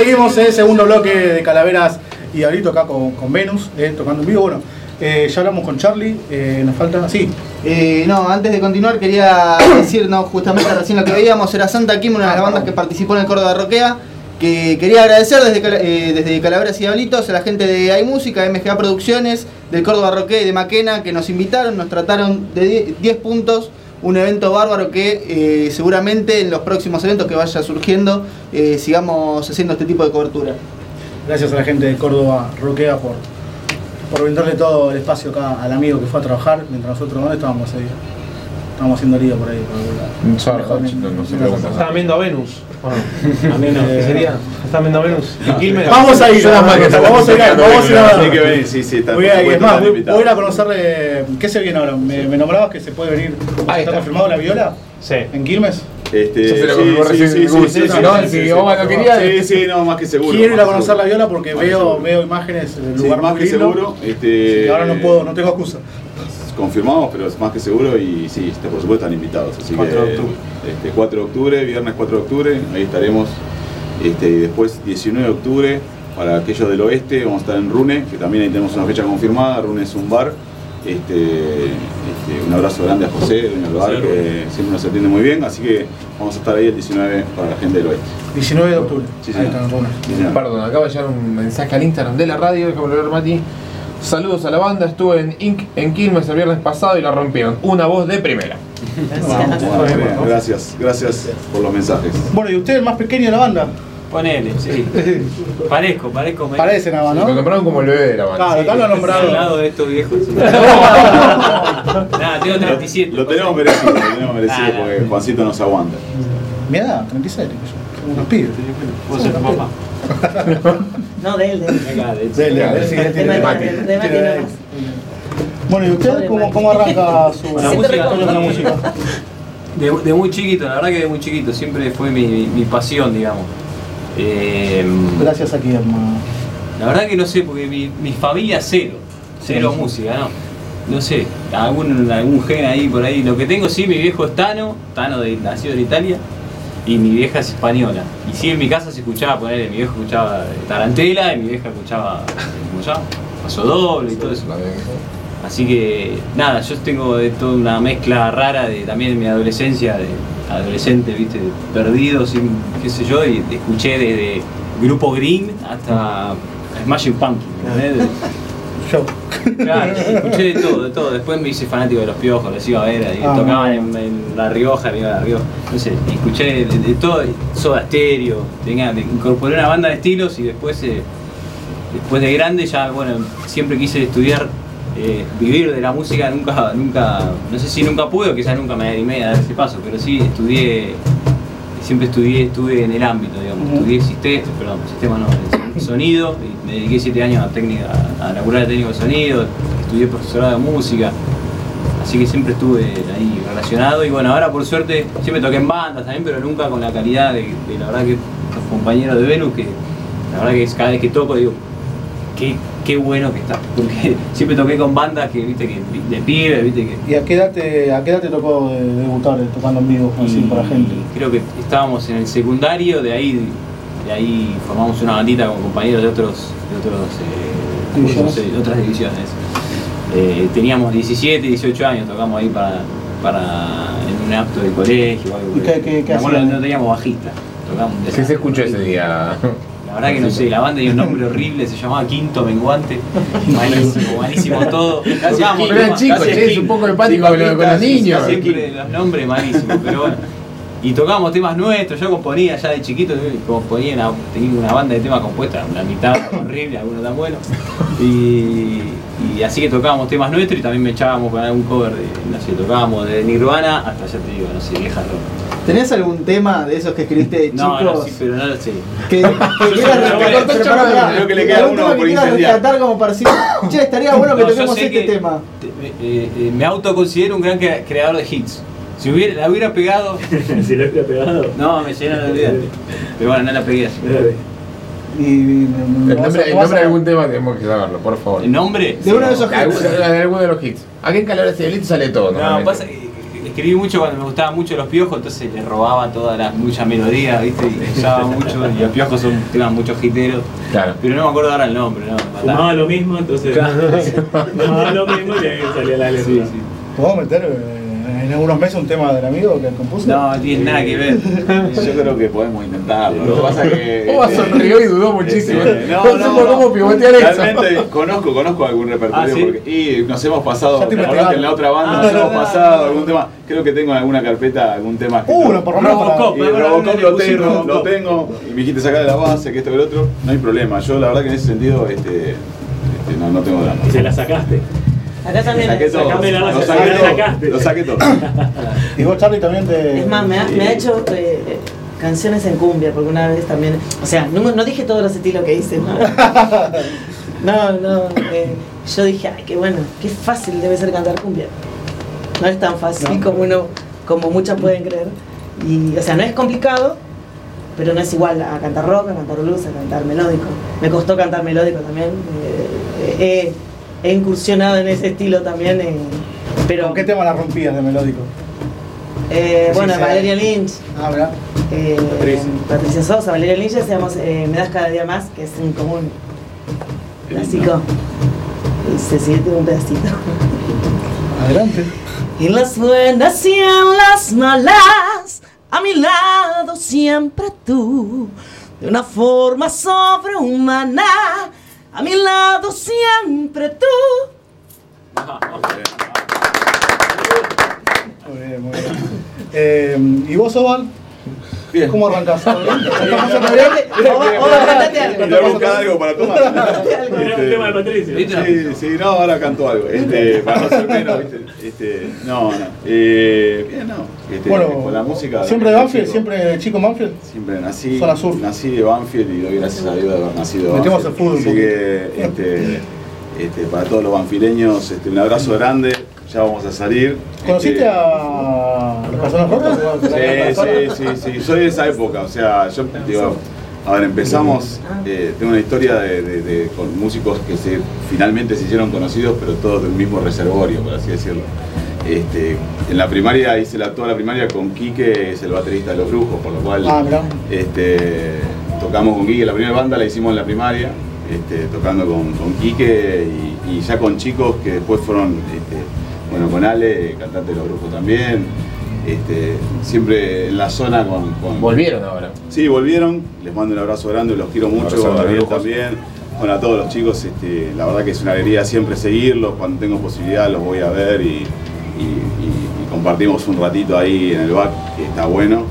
seguimos en el segundo bloque de Calaveras y Diablito acá con, Venus, eh, tocando en vivo. Bueno, eh, ya hablamos con Charlie, eh, nos falta. Sí, Eh, no, antes de continuar quería decir, no, justamente recién lo que veíamos era Santa Kim, una de las bandas que participó en el Córdoba Roquea, que quería agradecer desde, desde Calaveras y Diablitos a la gente de Hay Música, MGA Producciones, del Córdoba Roquea y de Maquena, que nos invitaron, nos trataron de die- 10 puntos, un evento bárbaro que eh, seguramente en los próximos eventos que vaya surgiendo eh, sigamos haciendo este tipo de cobertura. gracias a la gente de Córdoba Roquea por, por brindarle todo el espacio acá al amigo que fue a trabajar, mientras nosotros, ¿dónde estábamos ahí? Estábamos haciendo lío por ahí. Estaban viendo a Venus. ¿o no? A mí no. ¿Qué sería? Estaban viendo a Venus. En Quilmes. Vamos a ir, vamos a ir, a- vamos a ir sí, sí, está Voy a, están ir a conocerle. ¿Qué se viene ahora? ¿Me, me nombrabas que se puede venir? ¿Está confirmado la viola? Sí. ¿En Quilmes? Este, sí, sí, sí, sí, sí, no, sí, si sí, Oma sí. no quería, Sí, sí, no, más que seguro. Quiero ir a conocer la viola porque veo, veo imágenes del Sí, lugar más que seguro. Este, Y ahora no puedo, no tengo excusa. Confirmamos, pero es más que seguro y sí, este, por supuesto están invitados. Así 4 que de octubre. Este, 4 de octubre, viernes 4 de octubre, ahí estaremos. Este, y después 19 de octubre, para aquellos del oeste, vamos a estar en Rune, que también ahí tenemos una fecha confirmada. Rune es un bar. Este, este, un abrazo grande a José, dueño del bar, que siempre nos atiende muy bien. Así que vamos a estar ahí el 19 para la gente del oeste. 19 de octubre. Sí, Ahí en. Sí. Perdón, acaba de llegar un mensaje al Instagram de la radio, déjame leer Mati. Saludos a la banda, estuve en Inc. en Quilmes el viernes pasado y la rompieron. Una voz de primera. Gracias, gracias por los mensajes. Bueno, ¿y usted el más pequeño de la banda? Ponele, sí. Parezco, parezco. me- Parece nada más, Lo ¿no? nombraron como el bebé de la banda. Claro, acá lo han Al nombrado. lado de estos viejos. Nada, tengo 37. Lo tenemos merecido, lo tenemos merecido no. porque Juancito nos aguanta. Mi edad, 36 tengo yo. Somos unos pibes. Vos sos tu papá. No, de él, de él. Venga, de Dele, dele, sí, De tiene- Mati, de- de Mati tiene- nomás. Bueno, ¿y usted cómo, cómo arranca su La música. la música? De, de muy chiquito, la verdad que de muy chiquito, siempre fue mi, mi pasión, digamos. Eh, Gracias a quién, hermano. la verdad que no sé, porque mi, mi familia cero, cero Sí. música, ¿no? No sé, algún, algún gen ahí por ahí. Lo que tengo sí, mi viejo es Tano, Tano de, nacido en Italia, y mi vieja es española. Y sí, en mi casa se escuchaba, poner, mi viejo escuchaba Tarantela, y mi vieja escuchaba, ¿cómo doble y todo eso. Así que nada, yo tengo de toda una mezcla rara de también de mi adolescencia, de adolescente, viste, perdido, sin qué sé yo, y escuché desde Grupo Green hasta Smashing ¿entendés? Claro, escuché de todo, de todo. Después me hice fanático de los piojos, los iba a ver, Ah, tocaban en, en La Rioja, me iba a La Rioja, no sé, y escuché de, de todo, Soda Stereo, tenía, incorporé una banda de estilos y después, eh, después de grande ya, bueno, siempre quise estudiar, eh, vivir de la música, nunca, nunca, no sé si nunca pude o quizás nunca me animé a dar ese paso, pero sí estudié, siempre estudié, estuve en el ámbito, digamos, Ujú. estudié sistema, perdón, sistema no, el sonido, me dediqué siete años a técnica, a laburar de técnico de sonido, estudié profesorado de música, así que siempre estuve ahí relacionado y bueno, ahora por suerte siempre toqué en bandas también, pero nunca con la calidad de, de la verdad que los compañeros de Venus, que la verdad que cada vez que toco digo, qué, qué bueno que está, porque siempre toqué con bandas que, viste, que de pibe, viste, que ¿Y a qué edad te, a qué edad te tocó de- debutar tocando en vivo así para gente? Creo que estábamos en el secundario, de ahí, de ahí formamos una bandita con compañeros de otros, de otros eh, otras divisiones. Eh, teníamos 17, 18 años, tocamos ahí para, para en un acto de colegio o algo. ¿Y qué- qué- no teníamos bajista. Tocamos ¿Qué se escuchó ese día? La verdad que no sé, la banda tenía un nombre horrible, se llamaba Quinto Menguante. Malísimo, malísimo todo. Pero eran chicos, es un poco empático con los niños. Siempre los nombres malísimos, pero bueno. Y tocábamos temas nuestros, yo componía ya de chiquito, componía una, tenía una banda de temas compuesta, una mitad horrible, algunos tan buenos. Y, y así que tocábamos temas nuestros y también me echábamos con algún cover de, no sé, tocábamos de Nirvana hasta ya te digo, no sé, vieja rock. ¿Tenés algún tema de esos que escribiste de chicos? No, no, sí, pero no lo sé. Que, que quieras rescatar, pero creo que le queda uno que por rescatar como para decir, che, estaría bueno que No, toquemos este que- tema. te- eh, eh, me autoconsidero un gran cre- creador de hits. Si hubiera, la hubiera pegado. si la hubiera pegado. No, me llenan de olvidarte. Pero bueno, no la pegué así. Y, El nombre, el nombre de algún tema tenemos que saberlo, por favor. ¿El nombre? De uno de esos hits. de alguno de los hits. Aquí en Calabria Cielito sale todo, No, pasa que escribí mucho cuando me gustaban mucho los piojos, entonces le robaba toda la mucha melodía, ¿viste? Y usaba mucho, y los piojos son temas muchos hiteros. Claro. Pero no me acuerdo ahora el nombre, ¿no? Fumaba lo mismo, entonces. Fumaba lo mismo y ahí salía la letra. Sí, sí. ¿Podemos meter eh, en algunos meses un tema del amigo que compuso? No, no tiene nada que ver. Yo creo que podemos intentarlo. Lo que pasa es que. Oba este, sonrió y dudó muchísimo. este, No supo cómo pivotear eso. Realmente conozco, conozco algún repertorio Ah, ¿sí? porque, y nos hemos pasado, Ya te ¿te acordás que en la otra banda Ah, nos no, hemos no, pasado algún tema? Creo que tengo en alguna carpeta algún tema que. Uh, no, por lo menos Robocop, Y que lo tengo, y me dijiste sacar de la base, que esto que el otro, no hay problema. Yo la verdad que en ese sentido este, este, no, no tengo drama. Y se la sacaste. Acá también. Saqué todo, Sacame la lo saqué todo, sacaste. lo saqué todo. Y vos, Charlie, también te. Es más, me ha, me ha hecho eh, canciones en cumbia, porque una vez también. O sea, no, no dije todos los estilos que hice, ¿no? No, no. eh, yo dije, ay, qué bueno, qué fácil debe ser cantar cumbia. No es tan fácil como uno, como muchos pueden creer. Y, o sea, no es complicado, pero no es igual a cantar rock, a cantar blues, a cantar melódico. Me costó cantar melódico también. eh, eh, he, incursionado en ese estilo también. eh, pero, ¿Con qué tema la rompías de melódico? eh, bueno. Valeria Lynch. Ah, ¿verdad? Eh, Patricia. Patricia Sosa, Valeria Lynch, hacíamos eh, Me das cada día más, que es un común clásico. Y se siente un pedacito. Adelante. En las buenas y en las malas, a mi lado siempre tú, de una forma sobrehumana, a mi lado siempre tú. Muy bien, muy bien. Eh, ¿Y vos, Oval? Bien. ¿Cómo arrancás? Oba, Oba, cantate algo. ¿Te voy a buscar algo para tomar? Era un tema de Patricio. Sí, sí, no, ahora canto algo. Este, para no ser menos, ¿viste? Este, no, no. Eh, bien, no. Este, Bueno, con la música. ¿siempre de Banfield? chico. ¿Siempre de chico en Banfield? Siempre nací, Zona sur. nací de Banfield y doy gracias a Dios de haber nacido de Metemos el fútbol Así que este, este, para todos los banfileños, este, un abrazo grande. Ya vamos a salir. ¿Conociste Este, a las personas rotas? Sí, sí, sí, sí, soy de esa época, o sea, yo digo, a ver, empezamos, eh, tengo una historia de, de- de- con músicos que se, finalmente se hicieron conocidos, pero todos del mismo reservorio, por así decirlo. Este, en la primaria hice la, toda la primaria con Quique, es el baterista de Los Brujos, por lo cual Ah, este, tocamos con Quique, la primera banda la hicimos en la primaria, este, tocando con, con Quique y, y ya con chicos que después fueron, este, bueno, con Ale, cantante de los grupos también, este, siempre en la zona con, con- Volvieron ahora. Sí, volvieron, les mando un abrazo grande, los quiero mucho, a Ariel también. Bueno, a todos los chicos, este, la verdad que es una alegría siempre seguirlos, cuando tengo posibilidad los voy a ver y, y- y- y compartimos un ratito ahí en el back, que está bueno.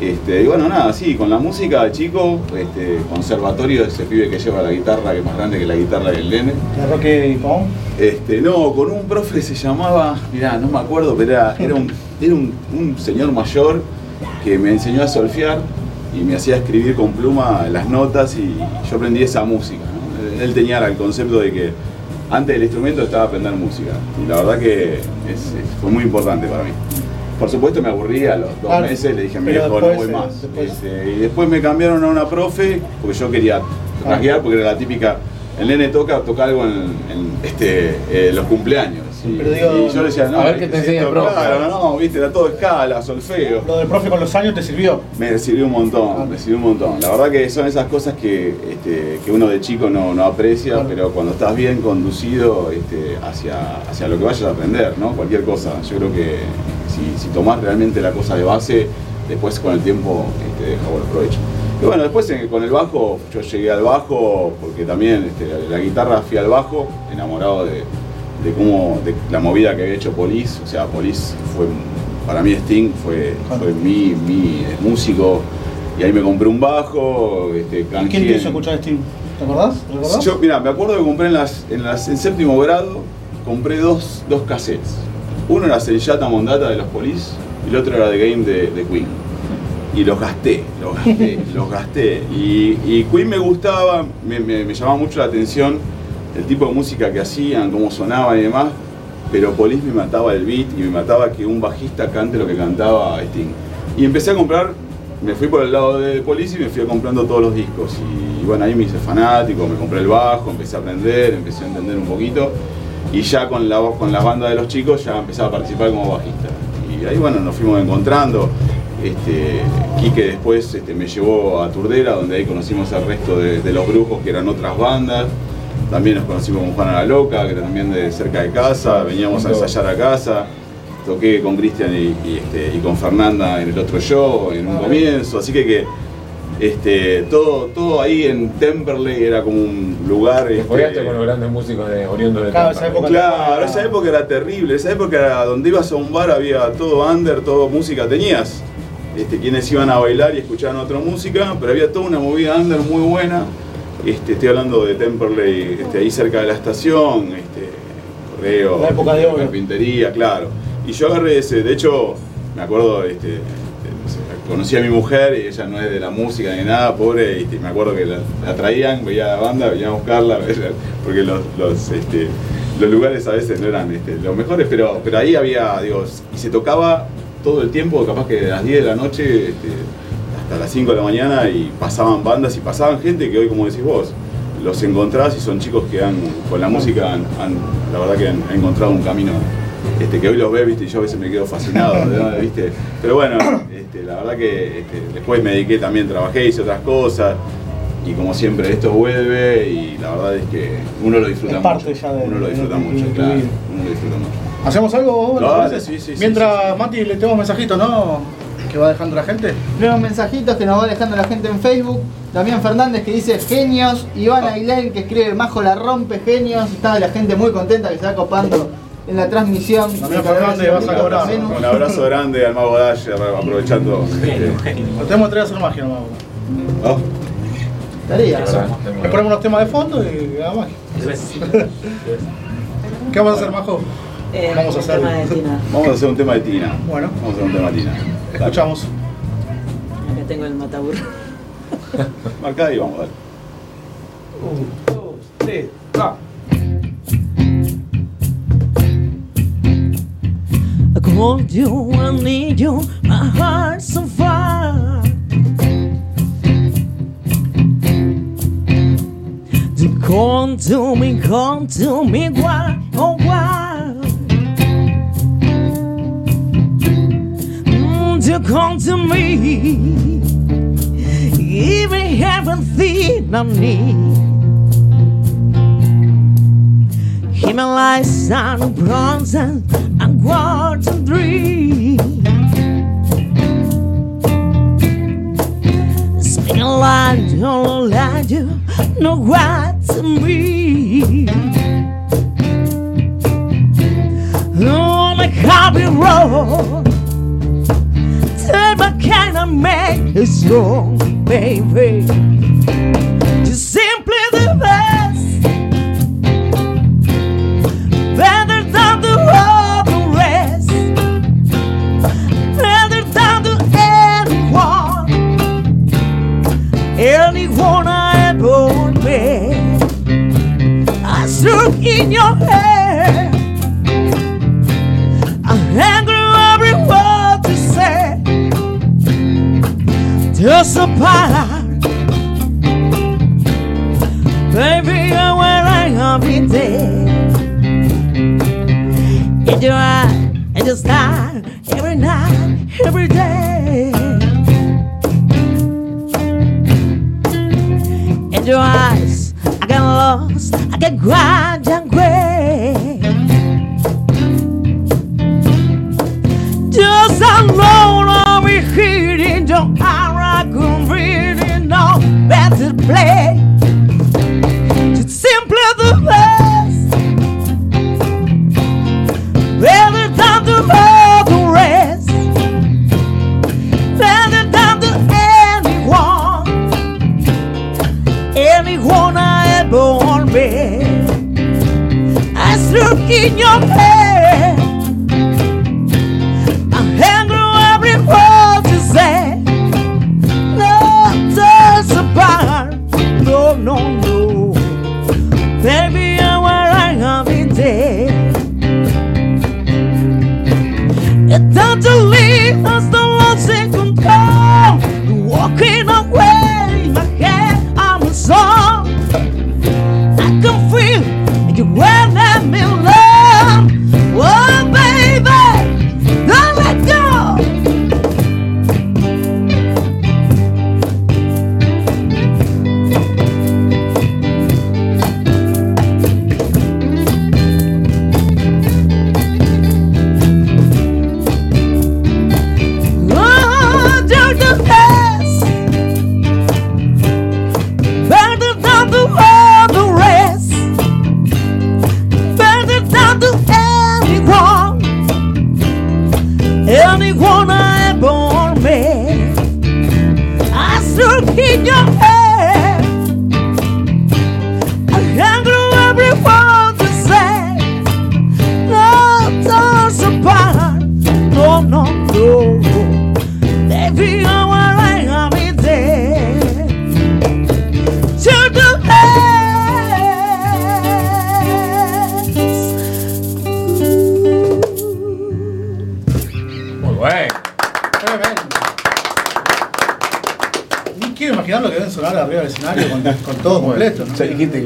Este, y bueno, nada, sí, con la música chico, este, conservatorio, ese pibe que lleva la guitarra, que es más grande que la guitarra del nene. ¿De Roque Pavón? Este, no, con un profe se llamaba, mirá, no me acuerdo, pero era, era, un, era un, un señor mayor que me enseñó a solfear y me hacía escribir con pluma las notas y yo aprendí esa música. ¿no? Él tenía el concepto de que antes del instrumento estaba aprender música y la verdad que es- es- fue muy importante para mí. Por supuesto me aburría a los dos Claro, meses, le dije a mi viejo no voy eh, más. después- Este, y después me cambiaron a una profe porque yo quería rasguear porque era la típica el nene toca, toca algo en, en, este, eh, los cumpleaños. Y, Pero digo, y yo le decía, no, a ver qué te enseña el profe. Claro, no, viste, era todo escala, solfeo. Lo del profe con los años te sirvió. Me sirvió un montón, me sirvió un montón. La verdad que son esas cosas que, este, que uno de chico no, no aprecia, Claro. pero cuando estás bien conducido este, hacia, hacia lo que vayas a aprender, ¿no? Cualquier cosa. Yo creo que si, si tomás realmente la cosa de base, después con el tiempo este, deja buen provecho. Y bueno, después con el bajo, yo llegué al bajo porque también este, la guitarra fui al bajo, enamorado de, de cómo, de la movida que había hecho Police. O sea, Police fue, para mí Sting fue, fue mi, mi eh, músico. Y ahí me compré un bajo, este, ¿Y quién te hizo escuchar Steam? ¿Te acordás? ¿Recordás? yo, mira, me acuerdo que compré en, las, en, las, en séptimo grado, compré dos, dos cassettes. Uno era Senjata Mondata de los Police y el otro era The Game de, de Queen. Y los gasté, los gasté, los gasté. Y, y Queen me gustaba, me, me- me llamaba mucho la atención el tipo de música que hacían, cómo sonaban y demás. Pero Police me mataba el beat y me mataba que un bajista cante lo que cantaba Sting. Y empecé a comprar, me fui por el lado de Police y me fui comprando todos los discos. Y, bueno, ahí me hice fanático, me compré el bajo, empecé a aprender, empecé a entender un poquito. Y ya con, la, con las bandas de los chicos ya empecé a participar como bajista. y ahí bueno, nos fuimos encontrando. Este, Quique después este, me llevó a Turdera, donde ahí conocimos al resto de, de los brujos que eran otras bandas. También nos conocimos con Juana la Loca, que era también de cerca de casa, veníamos a ensayar a casa. Toqué con Cristian y, y, este, y con Fernanda en el otro show, en un comienzo, así que, que este, todo, todo ahí en Temperley era como un lugar. Te este, con los grandes músicos de oriundos de Claro, esa época- Claro, esa época era terrible, esa época era donde ibas a un bar había todo under, todo música tenías. Este, quienes iban a bailar y escuchaban otra música, pero había toda una movida under muy buena. Este, estoy hablando de Temperley, este, ahí cerca de la estación, este, correo, La época de oro. carpintería, claro. Y yo agarré ese, de hecho, me acuerdo, este, conocí a mi mujer y ella no es de la música ni nada, pobre, y me acuerdo que la, la traían, veía la banda, venía a buscarla, porque los, los, este, los lugares a veces no eran este, los mejores, pero, pero ahí había, digo, y se tocaba todo el tiempo, capaz que de las 10 de la noche este, hasta las 5 de la mañana y pasaban bandas y pasaban gente que hoy, como decís vos, los encontrás y son chicos que han, con la música, han, han- la verdad que han, han encontrado un camino este, que hoy los ves, viste, y yo a veces me quedo fascinado. ¿viste? Pero bueno, este, la verdad que este, después me dediqué también, trabajé, hice otras cosas, y como siempre esto vuelve, y la verdad es que uno lo disfruta Es parte mucho. ya de- uno lo disfruta de- mucho, de- claro. Uno lo disfruta mucho. ¿Hacemos algo? sí, sí, sí, Mientras, Mati, le tenemos mensajitos, ¿no? Que va dejando la gente. Nuevos mensajitos que nos va dejando la gente en Facebook. Damián Fernández que dice genios. Iván Aguilar que escribe Majo la rompe, genios. Está la gente muy contenta que se va copando en la transmisión. Damián Fernández, vas a cobrar. Un abrazo grande al Mago Dasher, aprovechando. Nos tenemos a hacer magia, nomás. ¿no? Estaría. Le ponemos unos temas de fondo y nada más. ¿Qué vamos a hacer, Majo? Eh, Vamos a hacer. tema de Tina. Vamos a hacer un tema de Tina. Bueno. Vamos a hacer un tema de Tina. Escuchamos. Acá tengo el mataburro. Marcá y vamos, dale. Un, dos, tres, va. I called you, I need you, my heart's on fire. To come to me, come to me, why, oh why? To come to me, even everything I need. Himalayas and bronze and quartz and dream. Speaking like don't like you, know what strong, baby.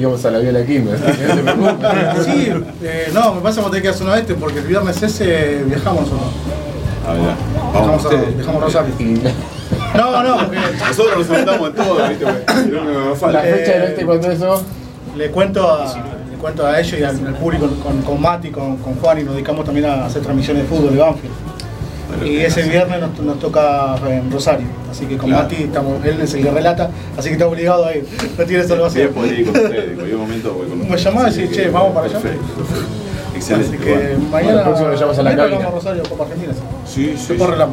Íbamos a la viola. No preocupes. Sí, eh, no, me pasa que tener que hacer uno este porque el viernes ese viajamos nosotros. A ver, Viajamos, vamos. a, viajamos a Rosario. No, no, porque Nosotros nos juntamos en todo, ¿viste? La fecha del este cuando eso. le cuento a, le cuento a ellos y al, al público con, con Mati, con, con Juan y nos dedicamos también a hacer transmisiones de fútbol de Banfield. Y ese viernes nos, nos toca en Rosario, así que con Claro. Mati estamos, él es el que relata, así que está obligado a ir, no tiene salvación. Bien, podés ir con ustedes, en cualquier momento voy con Me llamaba y decís, que- che, vamos para allá. Perfecto, perfecto. Excelente. Así que bueno. mañana el próximo lo llamamos a la mañana cabina. vamos a Rosario, Copa Argentina. Sí, sí. Vamos a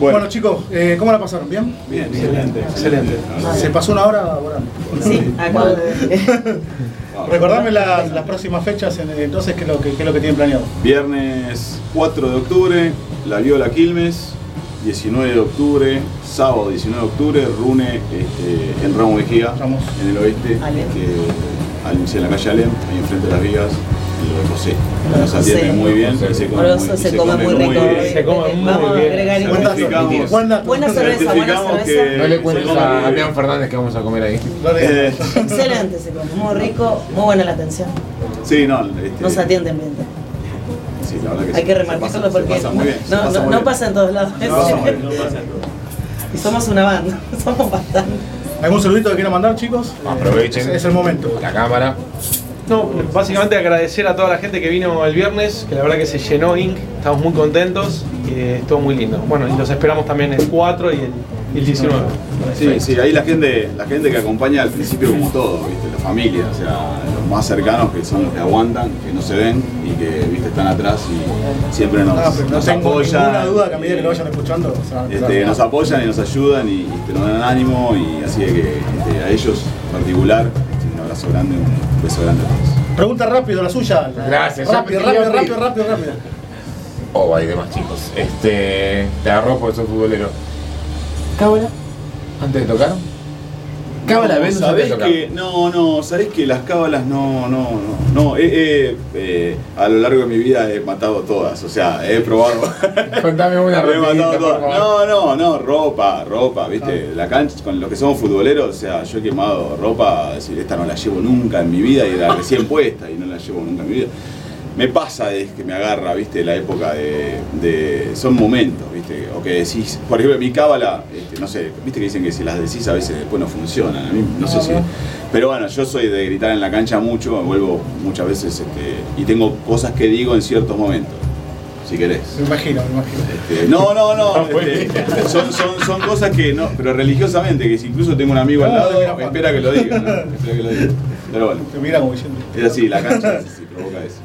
Bueno, chicos, eh, ¿cómo la pasaron? ¿Bien? Bien, Excelente, excelente. Se pasó una hora volando. Sí, acabo de. Recordame las, las próximas fechas, en- entonces, ¿qué es, lo que, qué es lo que tienen planeado? Viernes 4 de octubre, La Viola Quilmes. 19 de octubre, sábado 19 de octubre, Rune este, en Ramos Mejía, Ramos. en el oeste, este, en la calle Alem, ahí enfrente de las vigas, de José. Nos atienden José. muy bien, y se come muy, y se come muy rico. Se come muy bien. Buena cerveza, buena cerveza. que- No le cuentes a. Damián Fernández que vamos a comer ahí. Eh, Excelente, se come. Muy rico, muy buena la atención. sí, no, este, Nos atienden bien. sí, la verdad que Hay sí, que remarcarlo porque pasa muy bien, se no, pasa no, muy no bien. pasa en todos lados. Y somos una banda, somos bastante. ¿Algún saludito que quieran mandar, chicos? Aprovechen. Es el momento. La cámara. No, básicamente agradecer a toda la gente que vino el viernes, que la verdad que se llenó Inc. Estamos muy contentos y eh, estuvo muy lindo. Bueno, y los esperamos también el 4 y el, y el 19. Sí, sí, ahí la gente, la gente que acompaña al principio como todo, ¿viste? La familia, o sea, los más cercanos que son los que aguantan, que no se ven y que ¿viste? están atrás y siempre nos, No, no nos tengo apoyan. ninguna duda que a medida que lo vayan escuchando, Este, nos apoyan y nos ayudan y, y te nos dan ánimo y así de que este, a ellos en particular abrazo grande, un beso grande a todos. Pregunta rápido, la suya. Gracias, Rápido, rápido, rápido, rápido, rápido. Oh, hay demás chicos. Este. Te agarró porque sos futbolero. ¿Cábala? ¿Antes de tocar? Cábala, no, ¿sabés que, no, no, sabés que las cábalas no, no, no, no, he- he, eh, a lo largo de mi vida he matado todas, o sea, he probado. Contame una He matado todas. No, no, no, ropa, ropa, viste, la cancha, con los que somos futboleros, o sea, yo he quemado ropa, decir, esta no la llevo nunca en mi vida y era recién puesta y no la llevo nunca en mi vida. Me pasa es que me agarra, viste, la época de, de- son momentos, viste, o que decís, por ejemplo, mi cábala, este, no sé, viste que dicen que si las decís a veces después no funcionan, a mí no sé si, pero bueno, yo soy de gritar en la cancha mucho, me vuelvo muchas veces, este, y tengo cosas que digo en ciertos momentos, si querés. Me imagino, me imagino. Este, no, no, no. este, son, son, son cosas que no, pero religiosamente, que si incluso tengo un amigo al lado, Juan. espera que lo diga, ¿no? Espera que lo diga. Pero bueno, Te mira como diciendo. es así, la cancha es así, provoca eso.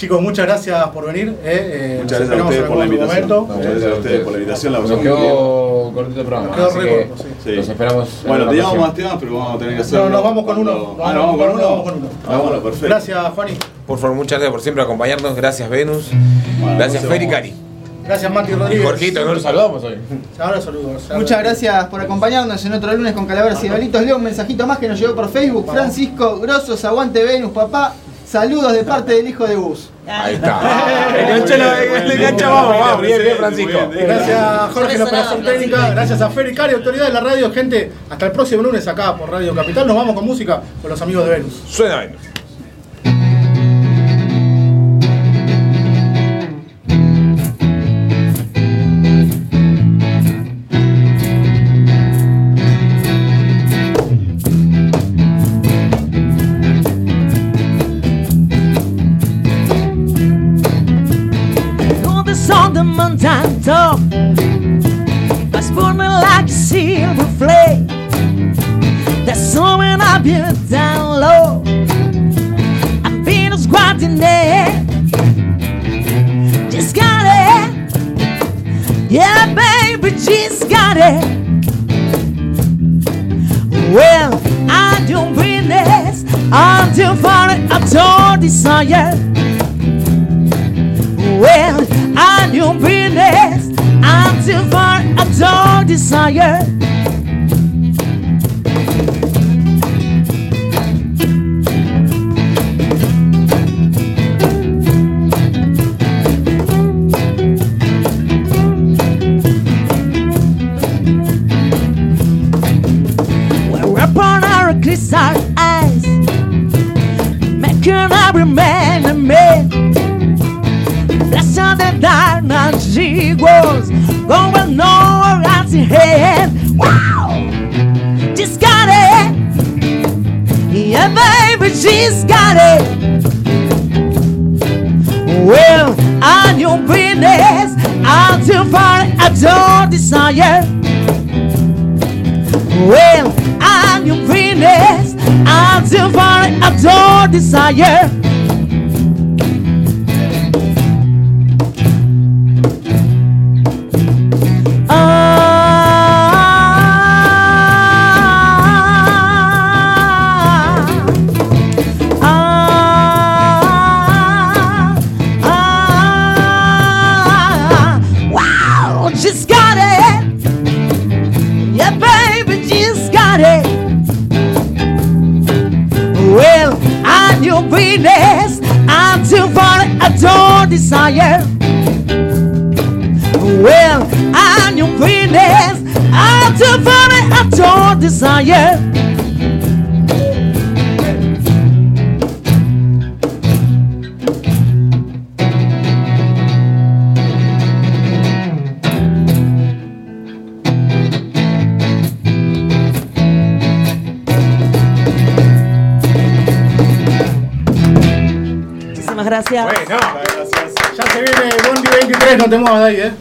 Chicos, muchas gracias por venir. eh, eh, Muchas gracias a esperamos ustedes por la invitación. momento. Muchas gracias a ustedes por la invitación, la Nos quedó cortito el programa. Nos quedó así re que corto, sí. Sí. Los esperamos. en Bueno, teníamos más temas, pero vamos a tener que hacerlo. No, nos vamos con uno. Ah, nos vamos con uno. Vamos con uno. Ah, bueno, perfecto. Gracias, Juani. Por favor, muchas gracias por siempre acompañarnos. Gracias, Venus. Bueno, Gracias, Feri. Cari. Gracias, Mati Y Rodríguez. Jorgito, no lo saludamos hoy. Ahora saludos. Muchas gracias por acompañarnos en otro lunes con Calaveras y Balitos. Leo un mensajito más que nos llegó por Facebook. Francisco Grosos, aguante Venus, papá. Saludos de parte del hijo de Gus. Ahí está. El gancho, el gancho, vamos, vamos. Bien, bien, Francisco. Gracias, Jorge, la operación técnica. Gracias a Feri Cari, autoridad de la radio. Gente, hasta el próximo lunes acá por Radio Capital. Nos vamos con música con los amigos de Venus. Suena Venus. she's got it. Well, I don't bring I'm too far, I don't desire. Well, I don't bring I'm too far, I don't desire. Hand. Wow! She's got it! Yeah, baby, she's got it! Well, on your business, until far I don't desire. Well, I'm your Venus until far I don't desire. yeah.